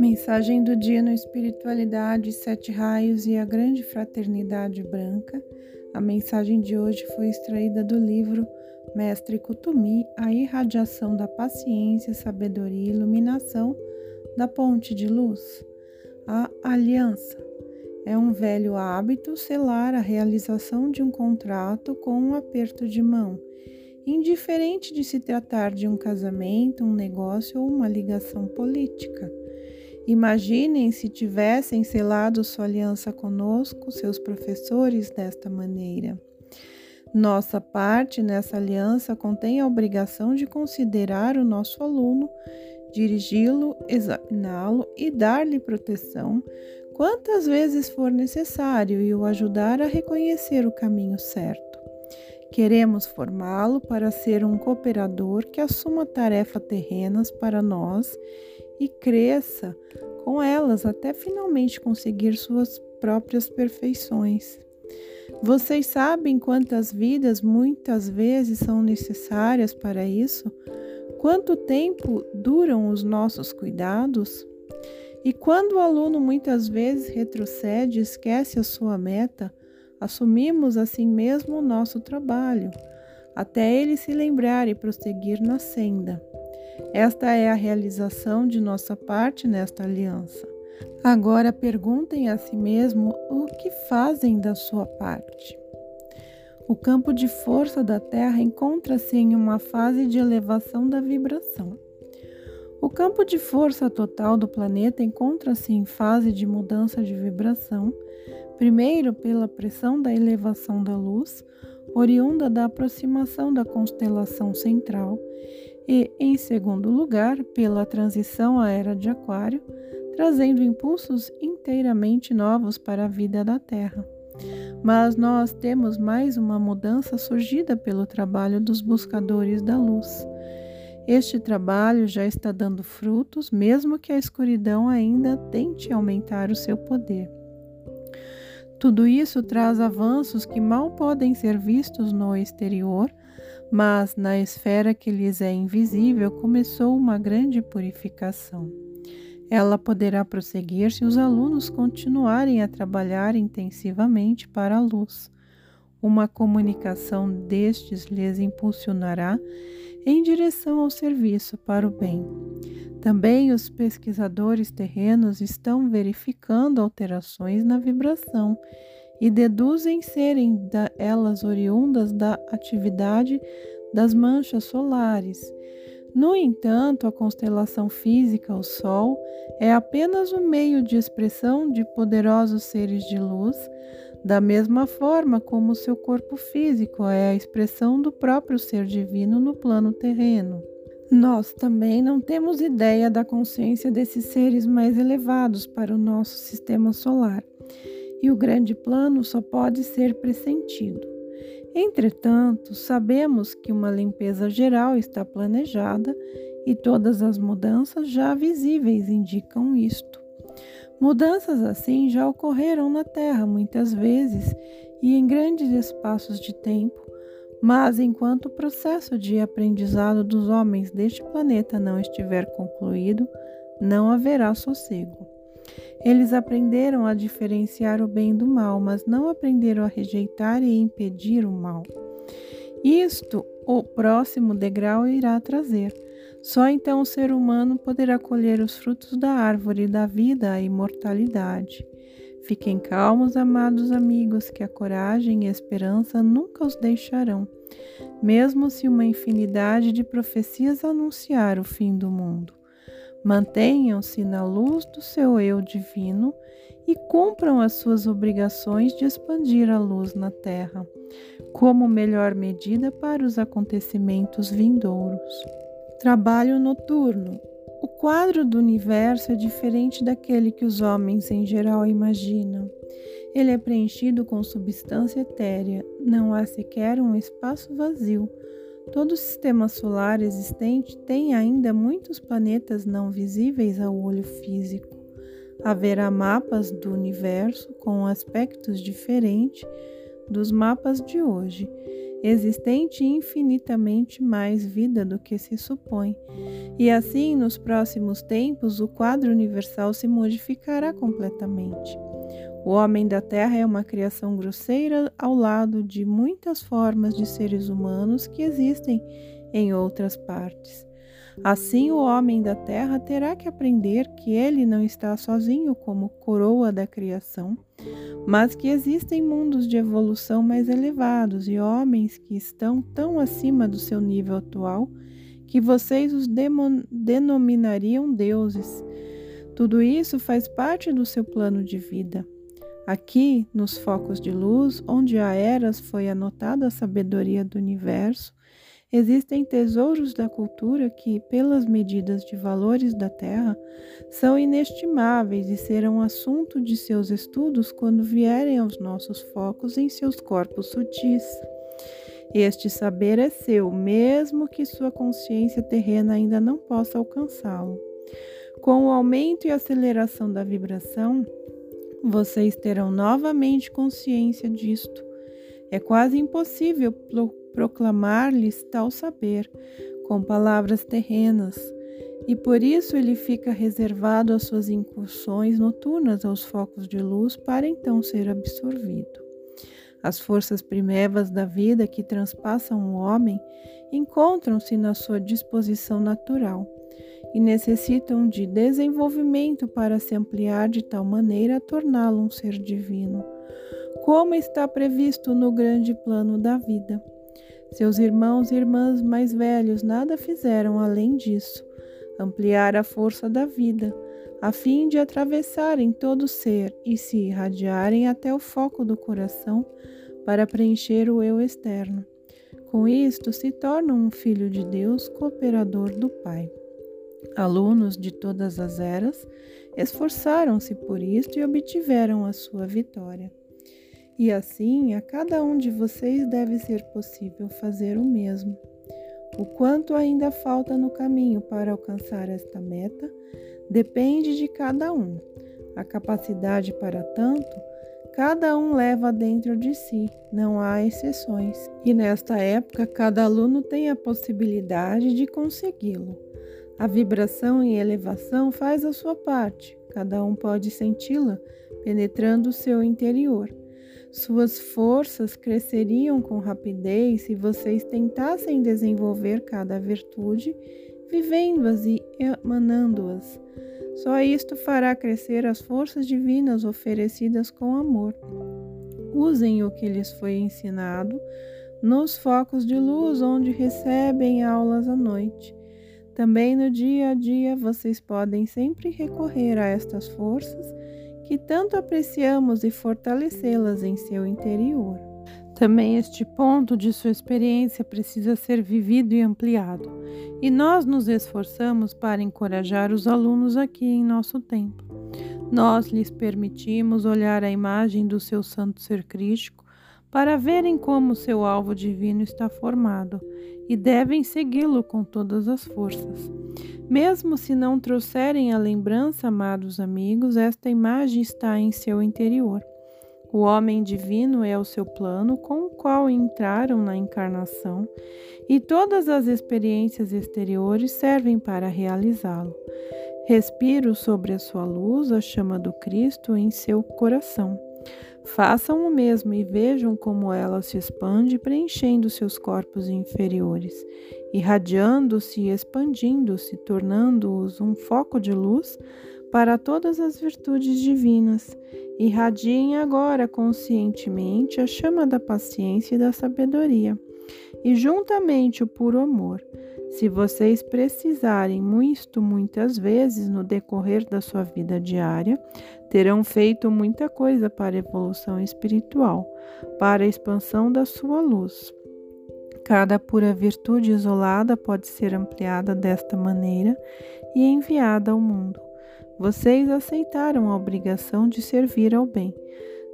Mensagem do dia no Espiritualidade, Sete Raios e a Grande Fraternidade Branca. A mensagem de hoje foi extraída do livro Mestre Kutumi, A Irradiação da Paciência, Sabedoria e Iluminação da Ponte de Luz. A Aliança é um velho hábito selar a realização de um contrato com um aperto de mão indiferente de se tratar de um casamento, um negócio ou uma ligação política. Imaginem se tivessem selado sua aliança conosco, seus professores, desta maneira. Nossa parte nessa aliança contém a obrigação de considerar o nosso aluno, dirigi-lo, examiná-lo e dar-lhe proteção quantas vezes for necessário e o ajudar a reconhecer o caminho certo. Queremos formá-lo para ser um cooperador que assuma tarefas terrenas para nós e cresça com elas até finalmente conseguir suas próprias perfeições. Vocês sabem quantas vidas muitas vezes são necessárias para isso? Quanto tempo duram os nossos cuidados? E quando o aluno muitas vezes retrocede e esquece a sua meta, Assumimos assim mesmo o nosso trabalho, até ele se lembrar e prosseguir na senda. Esta é a realização de nossa parte nesta aliança. Agora perguntem a si mesmo o que fazem da sua parte. O campo de força da Terra encontra-se em uma fase de elevação da vibração. O campo de força total do planeta encontra-se em fase de mudança de vibração Primeiro, pela pressão da elevação da luz, oriunda da aproximação da constelação central, e, em segundo lugar, pela transição à era de Aquário, trazendo impulsos inteiramente novos para a vida da Terra. Mas nós temos mais uma mudança surgida pelo trabalho dos buscadores da luz. Este trabalho já está dando frutos, mesmo que a escuridão ainda tente aumentar o seu poder. Tudo isso traz avanços que mal podem ser vistos no exterior, mas na esfera que lhes é invisível começou uma grande purificação. Ela poderá prosseguir se os alunos continuarem a trabalhar intensivamente para a luz. Uma comunicação destes lhes impulsionará em direção ao serviço para o bem. Também os pesquisadores terrenos estão verificando alterações na vibração e deduzem serem da, elas oriundas da atividade das manchas solares. No entanto, a constelação física, o Sol, é apenas um meio de expressão de poderosos seres de luz, da mesma forma como seu corpo físico é a expressão do próprio ser divino no plano terreno. Nós também não temos ideia da consciência desses seres mais elevados para o nosso sistema solar, e o grande plano só pode ser pressentido. Entretanto, sabemos que uma limpeza geral está planejada e todas as mudanças já visíveis indicam isto. Mudanças assim já ocorreram na Terra muitas vezes e em grandes espaços de tempo, mas enquanto o processo de aprendizado dos homens deste planeta não estiver concluído, não haverá sossego. Eles aprenderam a diferenciar o bem do mal, mas não aprenderam a rejeitar e impedir o mal. Isto o próximo degrau irá trazer. Só então o ser humano poderá colher os frutos da árvore da vida, a imortalidade. Fiquem calmos, amados amigos, que a coragem e a esperança nunca os deixarão, mesmo se uma infinidade de profecias anunciar o fim do mundo. Mantenham-se na luz do seu eu divino e cumpram as suas obrigações de expandir a luz na terra, como melhor medida para os acontecimentos vindouros. Trabalho noturno. O quadro do universo é diferente daquele que os homens em geral imaginam. Ele é preenchido com substância etérea, não há sequer um espaço vazio. Todo o sistema solar existente tem ainda muitos planetas não visíveis ao olho físico. Haverá mapas do universo com aspectos diferentes dos mapas de hoje, existente infinitamente mais vida do que se supõe. E assim, nos próximos tempos, o quadro universal se modificará completamente. O homem da Terra é uma criação grosseira ao lado de muitas formas de seres humanos que existem em outras partes. Assim, o homem da terra terá que aprender que ele não está sozinho como coroa da criação, mas que existem mundos de evolução mais elevados e homens que estão tão acima do seu nível atual que vocês os denominariam deuses. Tudo isso faz parte do seu plano de vida. Aqui, nos focos de luz, onde há eras foi anotada a sabedoria do universo, Existem tesouros da cultura que, pelas medidas de valores da terra, são inestimáveis e serão assunto de seus estudos quando vierem aos nossos focos em seus corpos sutis. Este saber é seu, mesmo que sua consciência terrena ainda não possa alcançá-lo. Com o aumento e aceleração da vibração, vocês terão novamente consciência disto. É quase impossível proclamar-lhes tal saber com palavras terrenas, e por isso ele fica reservado às suas incursões noturnas aos focos de luz para então ser absorvido. As forças primevas da vida que transpassam o homem encontram-se na sua disposição natural e necessitam de desenvolvimento para se ampliar de tal maneira a torná-lo um ser divino, como está previsto no grande plano da vida. Seus irmãos e irmãs mais velhos nada fizeram além disso, ampliar a força da vida, a fim de atravessarem todo o ser e se irradiarem até o foco do coração para preencher o eu externo. Com isto, se tornam um filho de Deus, cooperador do Pai. Alunos de todas as eras esforçaram-se por isto e obtiveram a sua vitória. E assim, a cada um de vocês deve ser possível fazer o mesmo. O quanto ainda falta no caminho para alcançar esta meta depende de cada um. A capacidade para tanto, cada um leva dentro de si, não há exceções. E nesta época, cada aluno tem a possibilidade de consegui-lo. A vibração e elevação faz a sua parte, cada um pode senti-la penetrando o seu interior. Suas forças cresceriam com rapidez se vocês tentassem desenvolver cada virtude, vivendo-as e emanando-as. Só isto fará crescer as forças divinas oferecidas com amor. Usem o que lhes foi ensinado nos focos de luz onde recebem aulas à noite. Também no dia a dia vocês podem sempre recorrer a estas forças que tanto apreciamos e fortalecê-las em seu interior. Também este ponto de sua experiência precisa ser vivido e ampliado, e nós nos esforçamos para encorajar os alunos aqui em nosso tempo. Nós lhes permitimos olhar a imagem do seu santo ser crítico para verem como seu alvo divino está formado e devem segui-lo com todas as forças. Mesmo se não trouxerem a lembrança, amados amigos, esta imagem está em seu interior. O homem divino é o seu plano com o qual entraram na encarnação, e todas as experiências exteriores servem para realizá-lo. Respiro sobre a sua luz a chama do Cristo em seu coração. Façam o mesmo e vejam como ela se expande, preenchendo seus corpos inferiores, irradiando-se e expandindo-se, tornando-os um foco de luz para todas as virtudes divinas. Irradiem agora conscientemente a chama da paciência e da sabedoria, e juntamente o puro amor. Se vocês precisarem muito, muitas vezes no decorrer da sua vida diária, terão feito muita coisa para a evolução espiritual, para a expansão da sua luz. Cada pura virtude isolada pode ser ampliada desta maneira e enviada ao mundo. Vocês aceitaram a obrigação de servir ao bem.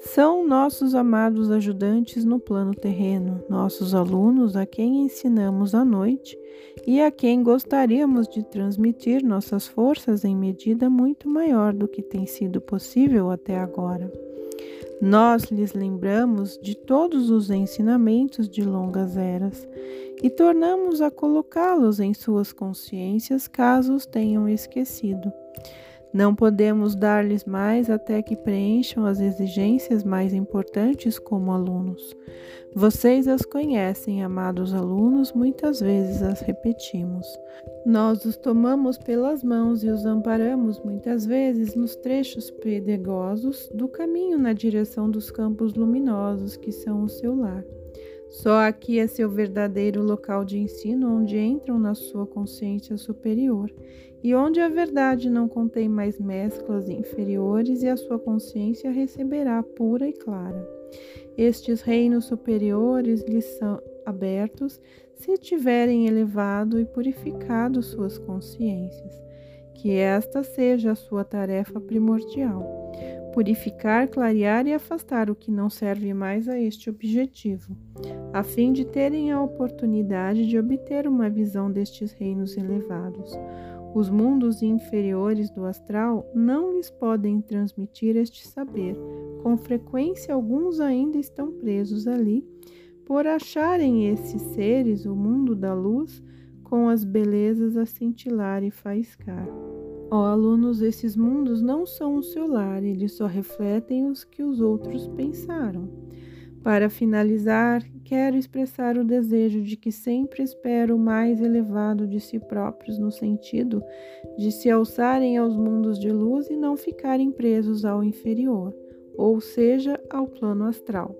São nossos amados ajudantes no plano terreno, nossos alunos a quem ensinamos à noite e a quem gostaríamos de transmitir nossas forças em medida muito maior do que tem sido possível até agora. Nós lhes lembramos de todos os ensinamentos de longas eras e tornamos a colocá-los em suas consciências caso os tenham esquecido. Não podemos dar-lhes mais até que preencham as exigências mais importantes como alunos. Vocês as conhecem, amados alunos, muitas vezes as repetimos. Nós os tomamos pelas mãos e os amparamos muitas vezes nos trechos pedregosos do caminho na direção dos campos luminosos que são o seu lar. Só aqui é seu verdadeiro local de ensino, onde entram na sua consciência superior e onde a verdade não contém mais mesclas inferiores e a sua consciência receberá pura e clara. Estes reinos superiores lhes são abertos se tiverem elevado e purificado suas consciências. Que esta seja a sua tarefa primordial purificar, clarear e afastar o que não serve mais a este objetivo, a fim de terem a oportunidade de obter uma visão destes reinos elevados. Os mundos inferiores do astral não lhes podem transmitir este saber. Com frequência, alguns ainda estão presos ali, por acharem esses seres o mundo da luz com as belezas a cintilar e faiscar. Ó alunos, esses mundos não são o seu lar, eles só refletem os que os outros pensaram. Para finalizar, quero expressar o desejo de que sempre espero o mais elevado de si próprios, no sentido de se alçarem aos mundos de luz e não ficarem presos ao inferior, ou seja, ao plano astral.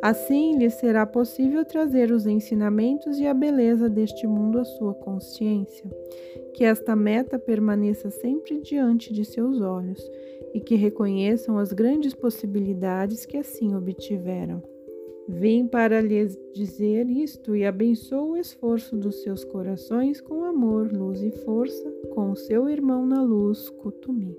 Assim lhes será possível trazer os ensinamentos e a beleza deste mundo à sua consciência. Que esta meta permaneça sempre diante de seus olhos e que reconheçam as grandes possibilidades que assim obtiveram. Vim para lhes dizer isto e abençoo o esforço dos seus corações com amor, luz e força, com seu irmão na luz, Kutumi.